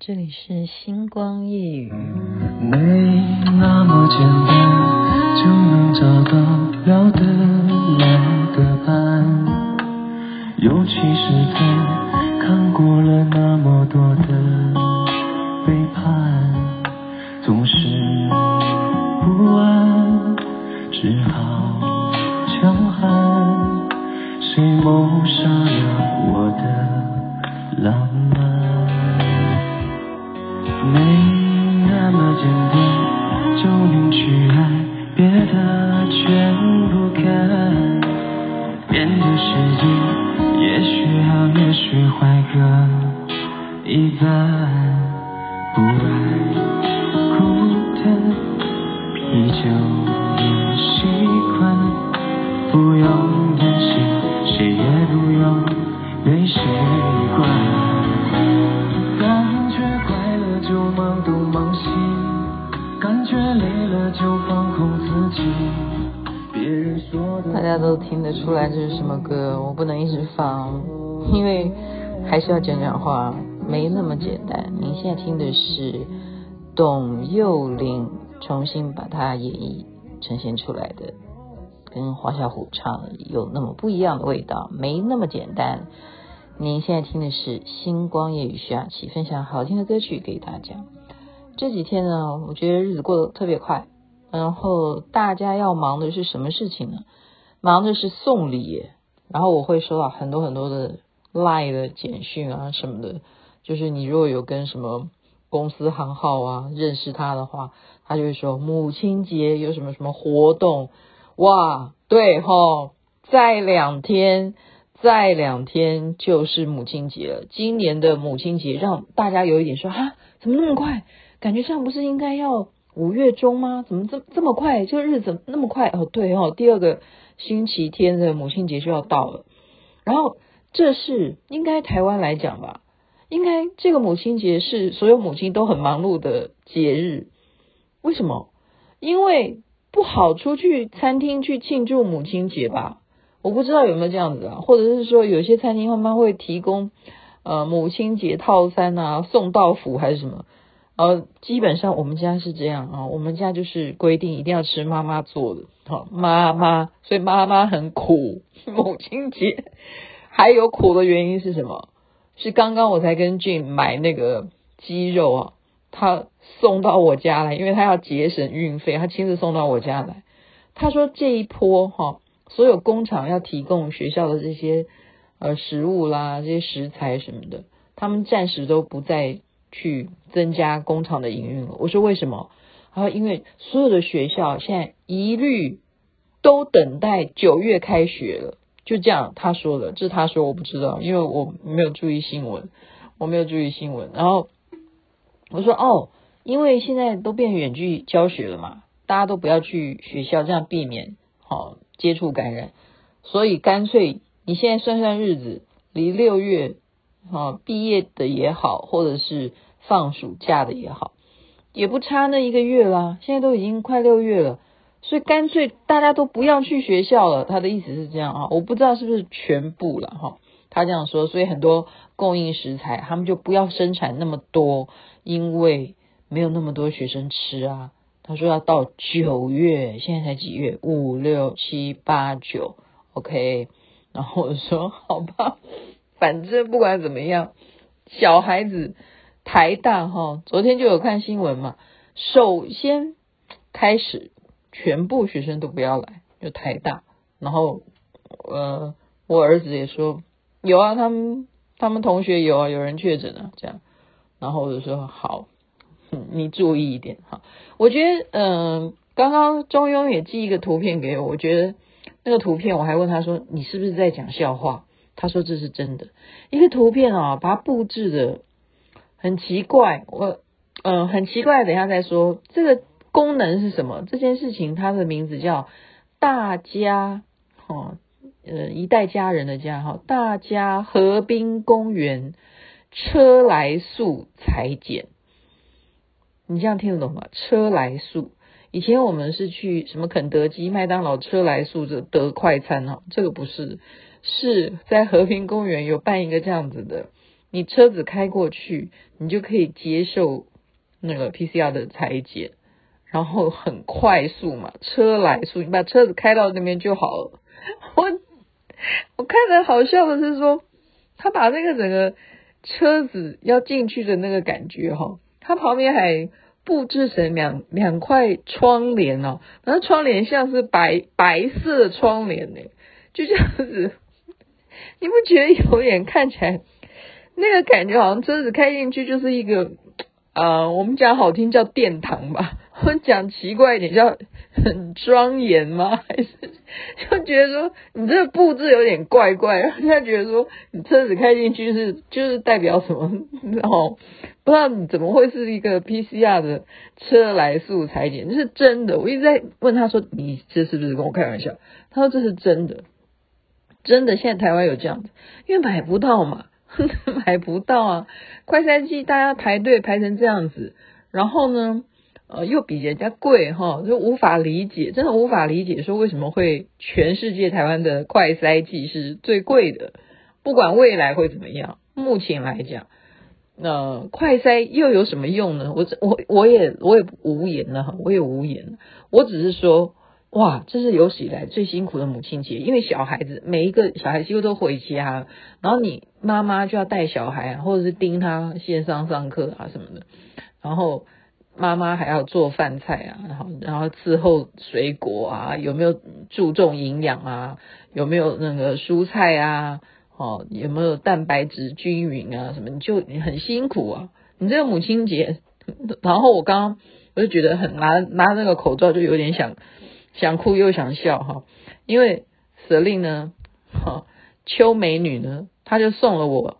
这里是星光夜语。没那么简单，就能找到聊得来的伴。尤其是在看过了那么多的背叛，在，不爱孤单，依旧也习惯，不用担心，谁也不用被谁管。感觉快乐就忙东忙西，感觉累了就放空自己。大家都听得出来这是什么歌，我不能一直放，因为还是要讲讲话。简单。您现在听的是董又霖重新把它演绎呈现出来的，跟黄小琥唱有那么不一样的味道，没那么简单。您现在听的是星光夜雨徐雅琪分享好听的歌曲给大家。这几天呢，我觉得日子过得特别快，然后大家要忙的是什么事情呢？忙的是送礼，然后我会收到很多很多的 LINE 的简讯啊什么的，就是你如果有跟什么公司行号啊认识他的话，他就会说母亲节有什么什么活动，哇，对吼，再两天，再两天就是母亲节了。今年的母亲节让大家有一点说啊，怎么那么快？感觉上不是应该要五月中吗？怎么这这么快？这个日子那么快？哦，对哦，第二个。星期天的母亲节就要到了，然后这是应该台湾来讲吧，应该这个母亲节是所有母亲都很忙碌的节日。为什么？因为不好出去餐厅去庆祝母亲节吧？我不知道有没有这样子啊，或者是说有些餐厅他们会提供呃母亲节套餐啊，送到府还是什么？呃，基本上我们家是这样啊，我们家就是规定一定要吃妈妈做的，好妈妈，所以妈妈很苦。母亲节还有苦的原因是什么？是刚刚我才跟俊买那个鸡肉啊，他送到我家来，因为他要节省运费，他亲自送到我家来。他说这一波哈，所有工厂要提供学校的这些呃食物啦，这些食材什么的，他们暂时都不再。去增加工厂的营运了。我说为什么？他说因为所有的学校现在一律都等待九月开学了。就这样，他说的，这是他说，我不知道，因为我没有注意新闻，我没有注意新闻。然后我说哦，因为现在都变远距教学了嘛，大家都不要去学校，这样避免好接触感染。所以干脆你现在算算日子，离六月。啊，毕业的也好，或者是放暑假的也好，也不差那一个月啦。现在都已经快六月了，所以干脆大家都不要去学校了。他的意思是这样啊，我不知道是不是全部了哈。他这样说，所以很多供应食材，他们就不要生产那么多，因为没有那么多学生吃啊。他说要到九月，现在才几月？五六七八九，OK。然后我说好吧。反正不管怎么样，小孩子台大哈，昨天就有看新闻嘛。首先开始，全部学生都不要来，就台大。然后呃，我儿子也说有啊，他们他们同学有啊，有人确诊了这样。然后我就说好，你注意一点哈。我觉得嗯、刚刚中庸也寄一个图片给我，我觉得那个图片我还问他说，你是不是在讲笑话？他说这是真的，一个图片啊，把它布置的很奇怪。我嗯、很奇怪，等一下再说。这个功能是什么？这件事情它的名字叫大家哈呃一代家人的家哈，大家河滨公园车来速裁剪。你这样听得懂吗？车来速，以前我们是去什么肯德基、麦当劳车来速这得快餐哦，这个不是。是在和平公园有办一个这样子的你车子开过去，你就可以接受那个 PCR 的裁剪，然后很快速嘛，车来速，你把车子开到那边就好了。我我看的好笑的是说，他把那个整个车子要进去的那个感觉哈，他旁边还布置成两两块窗帘哦，然后窗帘像是白白色窗帘呢，就这样子，你不觉得有点看起来？那个感觉好像车子开进去就是一个，呃，我们讲好听叫殿堂吧，我讲奇怪一点叫很庄严吗？还是就觉得说你这个布置有点怪怪，让人家觉得说你车子开进去是就是代表什么？然后不知道你怎么会是一个 PCR 的车来速采检，这是真的。我一直在问他说，你这是不是跟我开玩笑？他说这是真的，真的。现在台湾有这样子，因为买不到嘛。买不到啊！快筛剂大家排队排成这样子，然后呢，呃，又比人家贵哈，就无法理解，真的无法理解，说为什么会全世界台湾的快筛剂是最贵的？不管未来会怎么样，目前来讲，那、快筛又有什么用呢？我我我也我也无言了，我也无言，我只是说。哇，这是有史以来最辛苦的母亲节，因为小孩子每一个小孩几乎都回家，然后你妈妈就要带小孩，或者是盯他线上上课啊什么的，然后妈妈还要做饭菜啊，然后然后伺候水果啊，有没有注重营养啊？有没有那个蔬菜啊？哦，有没有蛋白质均匀啊？什么你就你很辛苦啊！你这个母亲节，然后我刚刚我就觉得很拿拿那个口罩就有点想。想哭又想笑哈，因为舍令呢，哈，邱美女呢，她就送了我，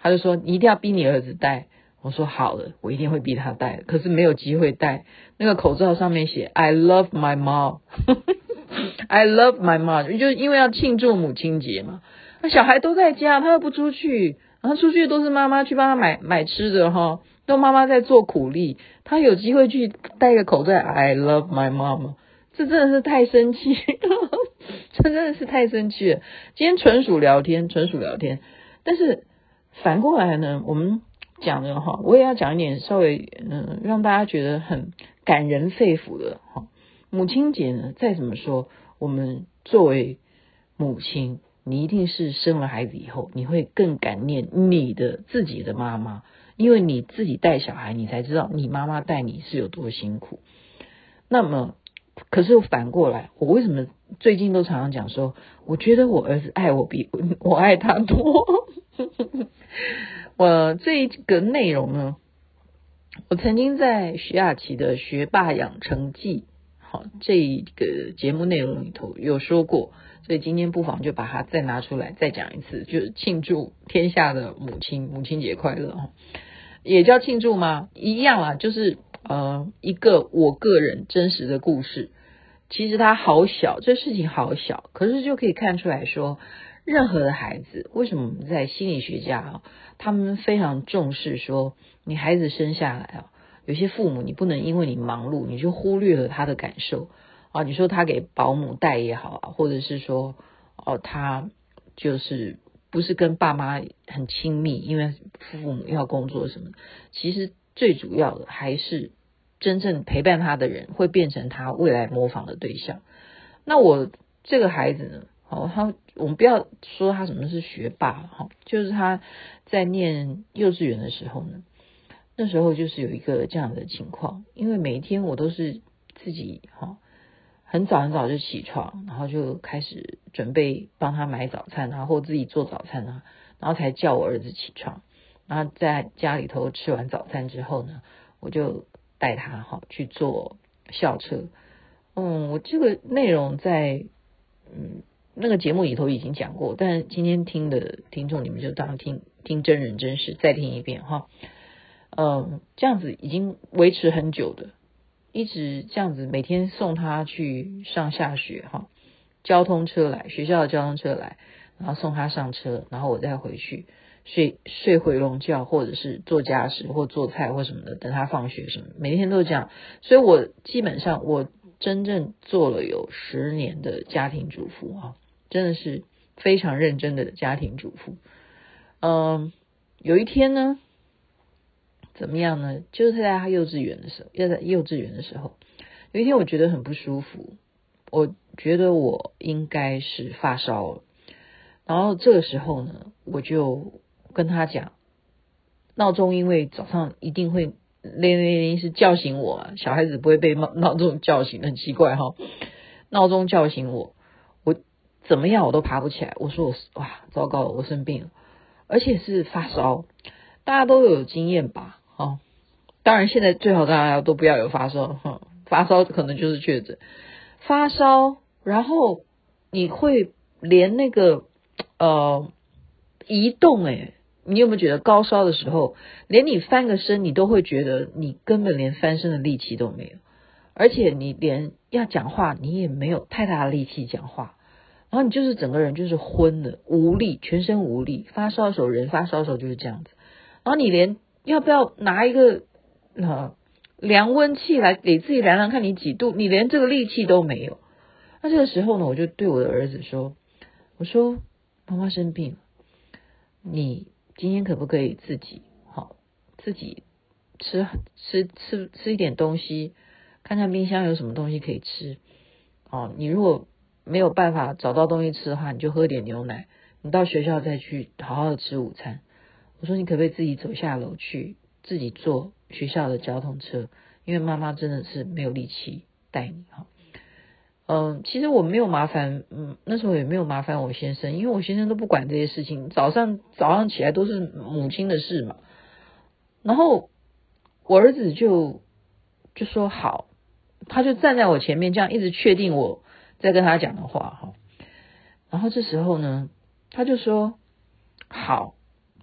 她就说你一定要逼你儿子戴，我说好了，我一定会逼他戴，可是没有机会戴。那个口罩上面写 I love my mom，I love my mom，就因为要庆祝母亲节嘛，那小孩都在家，他又不出去，然后出去都是妈妈去帮他买买吃的哈，都妈妈在做苦力，他有机会去戴个口罩，I love my mom。这真的是太生气，这真的是太生气了。今天纯属聊天，纯属聊天。但是反过来呢，我们讲的哈，我也要讲一点稍微嗯，让大家觉得很感人肺腑的哈。母亲节呢，再怎么说，我们作为母亲，你一定是生了孩子以后，你会更感念你的自己的妈妈，因为你自己带小孩，你才知道你妈妈带你是有多辛苦。那么。可是反过来，我为什么最近都常常讲说，我觉得我儿子爱我比我爱他多。我这个内容呢，我曾经在徐雅琪的《学霸养成记》好这个节目内容里头有说过，所以今天不妨就把它再拿出来再讲一次，就是庆祝天下的母亲，母亲节快乐哈，也叫庆祝吗？一样啊，就是。呃，一个我个人真实的故事，其实它好小，这事情好小，可是就可以看出来说，任何的孩子，为什么在心理学家啊，他们非常重视说，你孩子生下来啊，有些父母你不能因为你忙碌，你就忽略了他的感受啊，你说他给保姆带也好啊，或者是说哦，他就是不是跟爸妈很亲密，因为父母要工作什么，其实。最主要的还是真正陪伴他的人会变成他未来模仿的对象。那我这个孩子呢？哦，他我们不要说他什么是学霸哈，就是他在念幼稚园的时候呢，那时候就是有一个这样的情况，因为每一天我都是自己哈很早很早就起床，然后就开始准备帮他买早餐啊，或自己做早餐啊，然后才叫我儿子起床。然后在家里头吃完早餐之后呢，我就带他哈去坐校车。嗯，我这个内容在嗯那个节目里头已经讲过，但今天听的听众你们就当听听真人真事再听一遍哈。嗯，这样子已经维持很久的，一直这样子每天送他去上下学哈，交通车来，学校的交通车来，然后送他上车，然后我再回去。睡睡回笼觉，或者是做家事或做菜或什么的，等他放学什么，每天都这样。所以我基本上我真正做了有十年的家庭主妇啊，真的是非常认真的家庭主妇。嗯，有一天呢，怎么样呢？就是在他幼稚园的时候，要在幼稚园的时候，有一天我觉得很不舒服，我觉得我应该是发烧了。然后这个时候呢，我就跟他讲，闹钟因为早上一定会铃铃铃是叫醒我啊，小孩子不会被闹闹钟叫醒，很奇怪哈、哦。闹钟叫醒，我怎么样我都爬不起来。我说我哇，糟糕，我生病了，而且是发烧。大家都有经验吧？哦，当然现在最好大家都不要有发烧哈，发烧可能就是确诊。发烧，然后你会连那个呃移动，诶，你有没有觉得高烧的时候，连你翻个身，你都会觉得你根本连翻身的力气都没有，而且你连要讲话，你也没有太大的力气讲话，然后你就是整个人就是昏的，无力，全身无力。发烧的时候，人发烧的时候就是这样子。然后你连要不要拿一个呃量温器来给自己量量看你几度，你连这个力气都没有。那这个时候呢，我就对我的儿子说：“我说妈妈生病，你今天可不可以自己好自己吃吃吃吃一点东西，看看冰箱有什么东西可以吃。哦，你如果没有办法找到东西吃的话，你就喝点牛奶，你到学校再去好好的吃午餐。”我说你可不可以自己走下楼去，自己坐学校的交通车？因为妈妈真的是没有力气带你哈。嗯，其实我没有麻烦，嗯，那时候也没有麻烦我先生，因为我先生都不管这些事情，早上早上起来都是母亲的事嘛。然后我儿子就就说好，他就站在我前面，这样一直确定我在跟他讲的话哈。然后这时候呢，他就说好，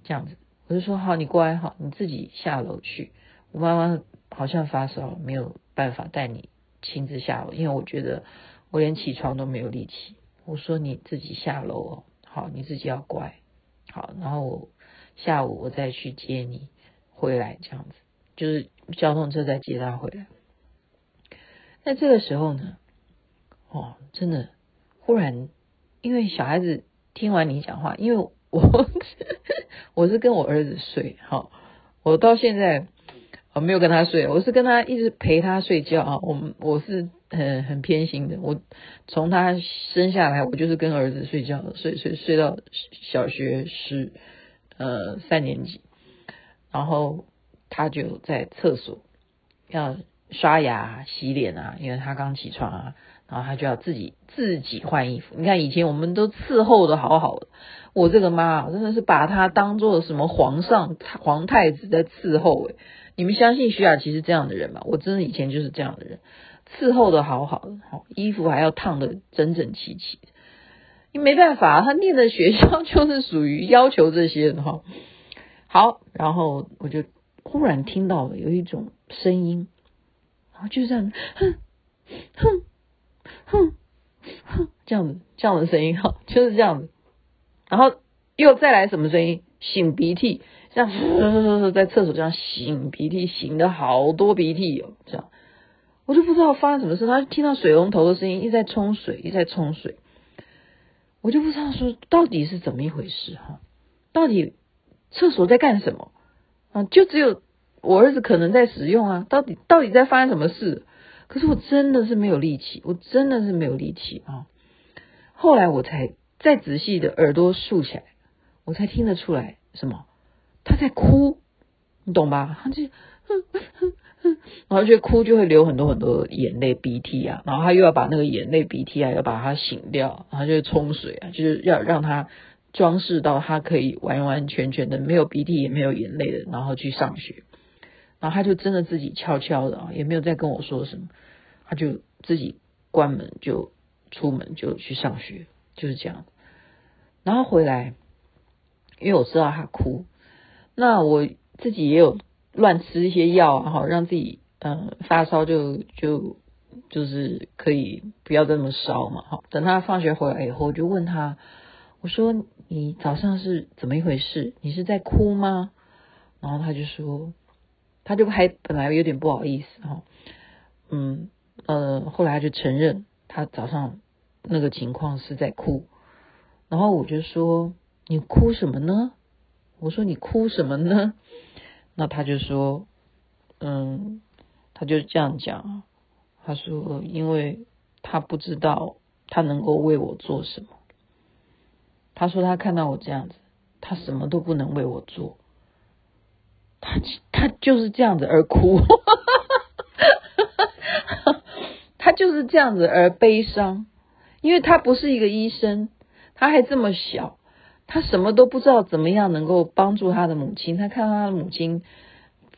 这样子。我就说好，你乖好，你自己下楼去。我妈妈好像发烧，没有办法带你亲自下楼，因为我觉得我连起床都没有力气。我说你自己下楼哦，好，你自己要乖，好，然后我下午我再去接你回来，这样子就是交通车再接他回来。那这个时候呢，哦，真的忽然，因为小孩子听完你讲话，因为我。我是跟我儿子睡，哈，我到现在我没有跟他睡，我是跟他一直陪他睡觉啊。我们我是很很偏心的，我从他生下来，我就是跟儿子睡觉，睡睡睡到小学十呃三年级，然后他就在厕所要刷牙洗脸啊，因为他刚起床啊。然后他就要自己自己换衣服。你看以前我们都伺候的好好的，我这个妈真的是把他当做什么皇上、皇太子在伺候诶。你们相信徐雅琪是这样的人吗？我真的以前就是这样的人，伺候的好好的，好衣服还要烫的整整齐齐。你没办法，他念的学校就是属于要求这些的哈。好，然后我就忽然听到了有一种声音，然后就这样，哼哼。哼哼，这样子，这样的声音哈，就是这样子。然后又再来什么声音？擤鼻涕，这样在厕所这样擤鼻涕，擤的好多鼻涕哦，这样。我就不知道发生什么事，他听到水龙头的声音，一直在冲水，一直在冲水。我就不知道说到底是怎么一回事哈，到底厕所在干什么啊？就只有我儿子可能在使用啊，到底到底在发生什么事？可是我真的是没有力气，我真的是没有力气啊！后来我才再仔细的耳朵竖起来，我才听得出来什么？他在哭，你懂吧？他就哼哼哼，然后就哭就会流很多很多眼泪鼻涕啊，然后他又要把那个眼泪鼻涕啊要把它擤掉，然后就冲水啊，就是要让他装饰到他可以完完全全的没有鼻涕也没有眼泪的，然后去上学。然后他就真的自己悄悄的啊，也没有再跟我说什么，他就自己关门就出门就去上学，就是这样。然后回来，因为我知道他哭，那我自己也有乱吃一些药啊，哈，让自己嗯发烧就就就是可以不要这么烧嘛，哈。等他放学回来以后，我就问他，我说你早上是怎么一回事？你是在哭吗？然后他就说。他就还本来有点不好意思哈，嗯呃，后来他就承认他早上那个情况是在哭，然后我就说，你哭什么呢？我说你哭什么呢？那他就说，嗯，他就这样讲，他说，因为他不知道他能够为我做什么。他说他看到我这样子，他什么都不能为我做，他他就是这样子而哭，他就是这样子而悲伤，因为他不是一个医生，他还这么小。他什么都不知道，怎么样能够帮助他的母亲？他看到他的母亲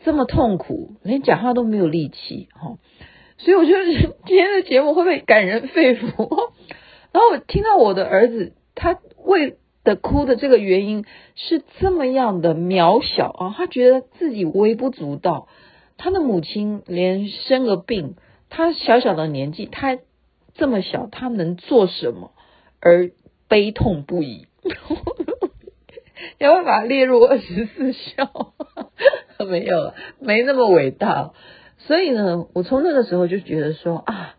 这么痛苦，连讲话都没有力气，哈。所以我觉得今天的节目会不会感人肺腑？然后我听到我的儿子他为的哭的这个原因是这么样的渺小啊，他觉得自己微不足道，他的母亲连生个病，他小小的年纪，他这么小，他能做什么而悲痛不已？要不要把它列入二十四孝？没有，没那么伟大。所以呢，我从那个时候就觉得说啊，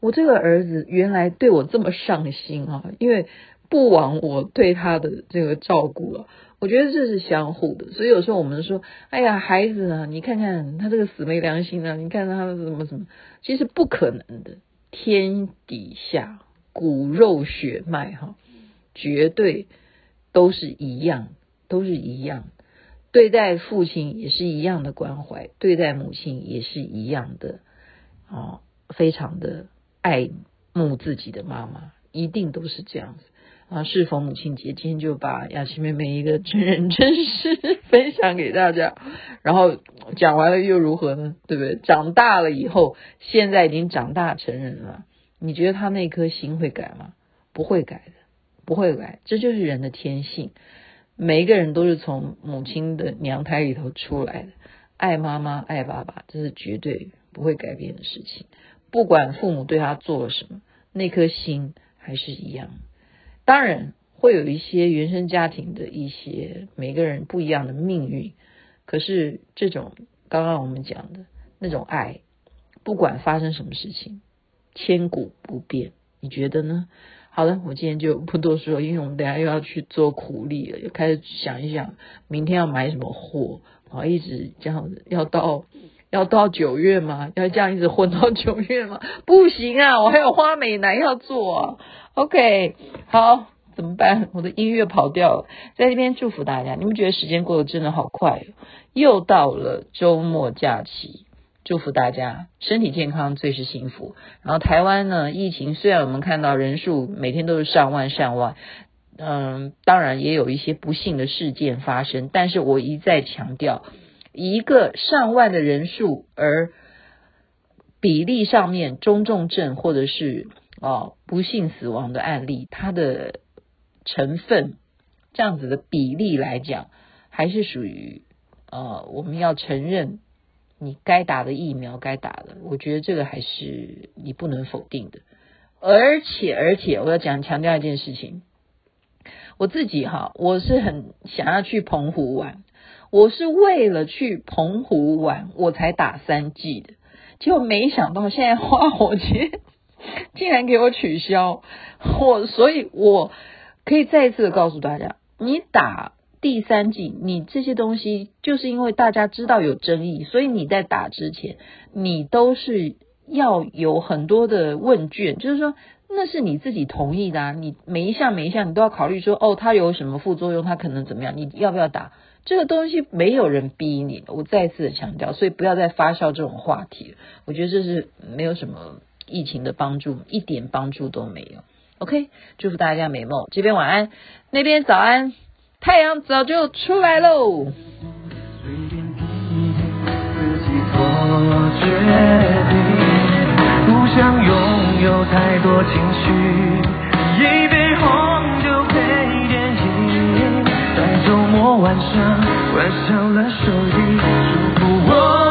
我这个儿子原来对我这么上心啊，因为不枉我对他的这个照顾啊。我觉得这是相互的。所以有时候我们说，哎呀，孩子啊，你看看他这个死没良心啊，你看他什么什么，其实不可能的。天底下骨肉血脉哈。绝对都是一样，都是一样。对待父亲也是一样的关怀，对待母亲也是一样的啊，非常的爱慕自己的妈妈，一定都是这样子啊。适逢母亲节，今天就把雅琪妹妹一个真人真事 分享给大家。然后讲完了又如何呢？对不对？长大了以后，现在已经长大成人了，你觉得他那颗心会改吗？不会改的。不会改，这就是人的天性。每一个人都是从母亲的娘胎里头出来的，爱妈妈爱爸爸，这是绝对不会改变的事情。不管父母对他做了什么，那颗心还是一样。当然会有一些原生家庭的一些每个人不一样的命运，可是这种刚刚我们讲的那种爱，不管发生什么事情，千古不变。你觉得呢？好了，我今天就不多说，因为我们等下又要去做苦力了，又开始想一想明天要买什么货，然后，一直这样子，要到要到九月吗？要这样一直混到九月吗？不行啊，我还有花美男要做啊。OK，好，怎么办？我的音乐跑掉了，在这边祝福大家，你们觉得时间过得真的好快，又到了周末假期。祝福大家身体健康，最是幸福。然后台湾呢，疫情虽然我们看到人数每天都是上万上万，嗯，当然也有一些不幸的事件发生。但是我一再强调，一个上万的人数，而比例上面中重症或者是哦不幸死亡的案例，它的成分这样子的比例来讲，还是属于呃我们要承认。你该打的疫苗该打的，我觉得这个还是你不能否定的。而且，而且我要讲强调一件事情，我自己哈，我是很想要去澎湖玩，我是为了去澎湖玩我才打三季的，结果没想到现在花火节竟然给我取消，我所以我可以再一次的告诉大家，你打。第三季，你这些东西就是因为大家知道有争议，所以你在打之前，你都是要有很多的问卷，就是说那是你自己同意的啊，你每一项每一项你都要考虑说，哦，它有什么副作用，它可能怎么样，你要不要打？这个东西没有人逼你，我再次的强调，所以不要再发酵这种话题，我觉得这是没有什么疫情的帮助，一点帮助都没有。OK，祝福大家美梦，这边晚安，那边早安。太阳早就出来喽。随便自己做决定，不想拥有太多情绪，一杯红酒配电影，在周末晚上关上了手机，祝福我。